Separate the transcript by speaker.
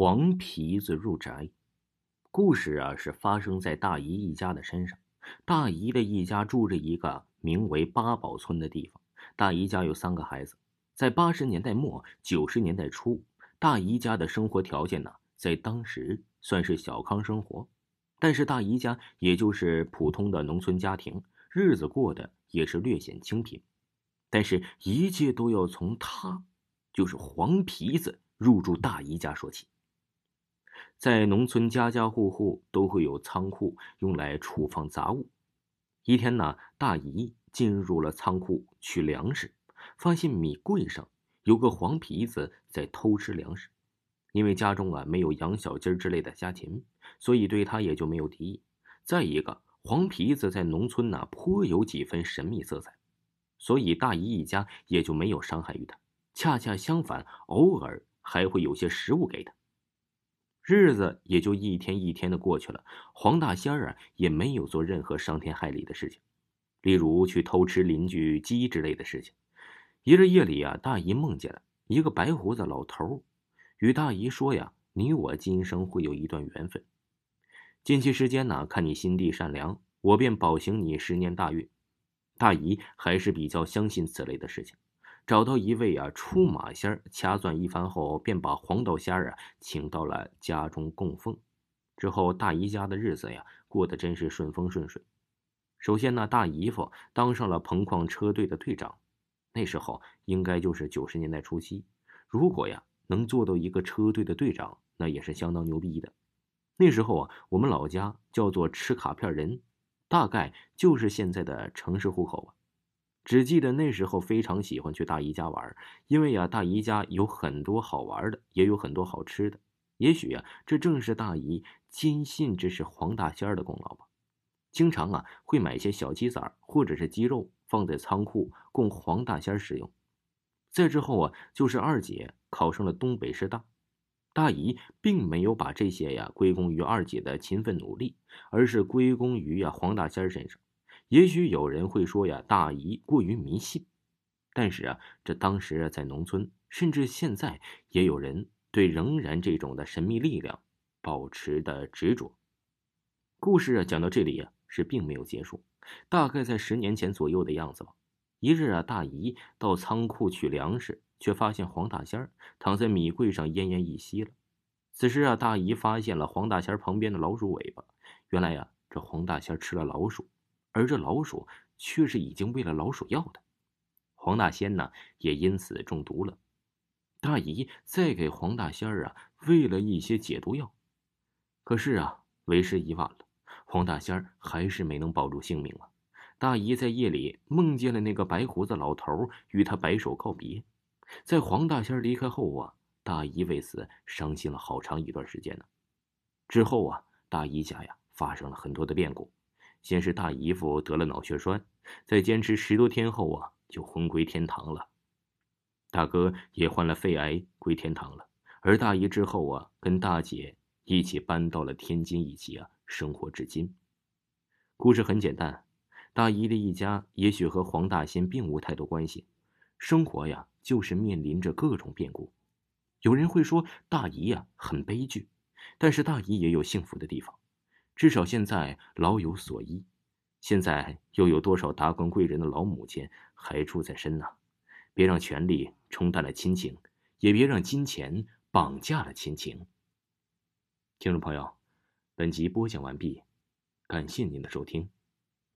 Speaker 1: 黄皮子入宅，故事啊是发生在大姨一家的身上。大姨的一家住着一个名为八宝村的地方。大姨家有三个孩子，在八十年代末九十年代初，大姨家的生活条件呢，在当时算是小康生活。但是大姨家也就是普通的农村家庭，日子过得也是略显清贫。但是，一切都要从他，就是黄皮子入住大姨家说起。在农村，家家户户都会有仓库，用来储放杂物。一天呢，大姨进入了仓库取粮食，发现米柜上有个黄皮子在偷吃粮食。因为家中啊没有养小鸡之类的家禽，所以对他也就没有敌意。再一个，黄皮子在农村呢颇有几分神秘色彩，所以大姨一家也就没有伤害于他。恰恰相反，偶尔还会有些食物给他。日子也就一天一天的过去了，黄大仙儿啊也没有做任何伤天害理的事情，例如去偷吃邻居鸡之类的事情。一日夜里啊，大姨梦见了一个白胡子老头，与大姨说呀：“你我今生会有一段缘分，近期时间呢，看你心地善良，我便保行你十年大运。”大姨还是比较相信此类的事情。找到一位啊出马仙儿，掐算一番后，便把黄道仙儿啊请到了家中供奉。之后，大姨家的日子呀过得真是顺风顺水。首先呢，大姨夫当上了棚矿车队的队长。那时候应该就是九十年代初期。如果呀能做到一个车队的队长，那也是相当牛逼的。那时候啊，我们老家叫做吃卡片人，大概就是现在的城市户口啊。只记得那时候非常喜欢去大姨家玩，因为呀，大姨家有很多好玩的，也有很多好吃的。也许呀，这正是大姨坚信这是黄大仙的功劳吧。经常啊，会买些小鸡仔或者是鸡肉放在仓库供黄大仙儿使用。再之后啊，就是二姐考上了东北师大，大姨并没有把这些呀归功于二姐的勤奋努力，而是归功于呀黄大仙身上。也许有人会说呀，大姨过于迷信，但是啊，这当时在农村，甚至现在也有人对仍然这种的神秘力量保持的执着。故事啊讲到这里呀，是并没有结束，大概在十年前左右的样子吧。一日啊，大姨到仓库取粮食，却发现黄大仙躺在米柜上奄奄一息了。此时啊，大姨发现了黄大仙旁边的老鼠尾巴，原来呀，这黄大仙吃了老鼠。而这老鼠却是已经喂了老鼠药的，黄大仙呢也因此中毒了。大姨再给黄大仙儿啊喂了一些解毒药，可是啊为时已晚了，黄大仙儿还是没能保住性命啊。大姨在夜里梦见了那个白胡子老头与他摆手告别，在黄大仙离开后啊，大姨为此伤心了好长一段时间呢。之后啊，大姨家呀发生了很多的变故。先是大姨夫得了脑血栓，在坚持十多天后啊，就魂归天堂了。大哥也患了肺癌，归天堂了。而大姨之后啊，跟大姐一起搬到了天津一起啊，生活至今。故事很简单，大姨的一家也许和黄大仙并无太多关系，生活呀就是面临着各种变故。有人会说大姨呀很悲剧，但是大姨也有幸福的地方。至少现在老有所依，现在又有多少达官贵人的老母亲还住在身呢？别让权力冲淡了亲情，也别让金钱绑架了亲情。听众朋友，本集播讲完毕，感谢您的收听。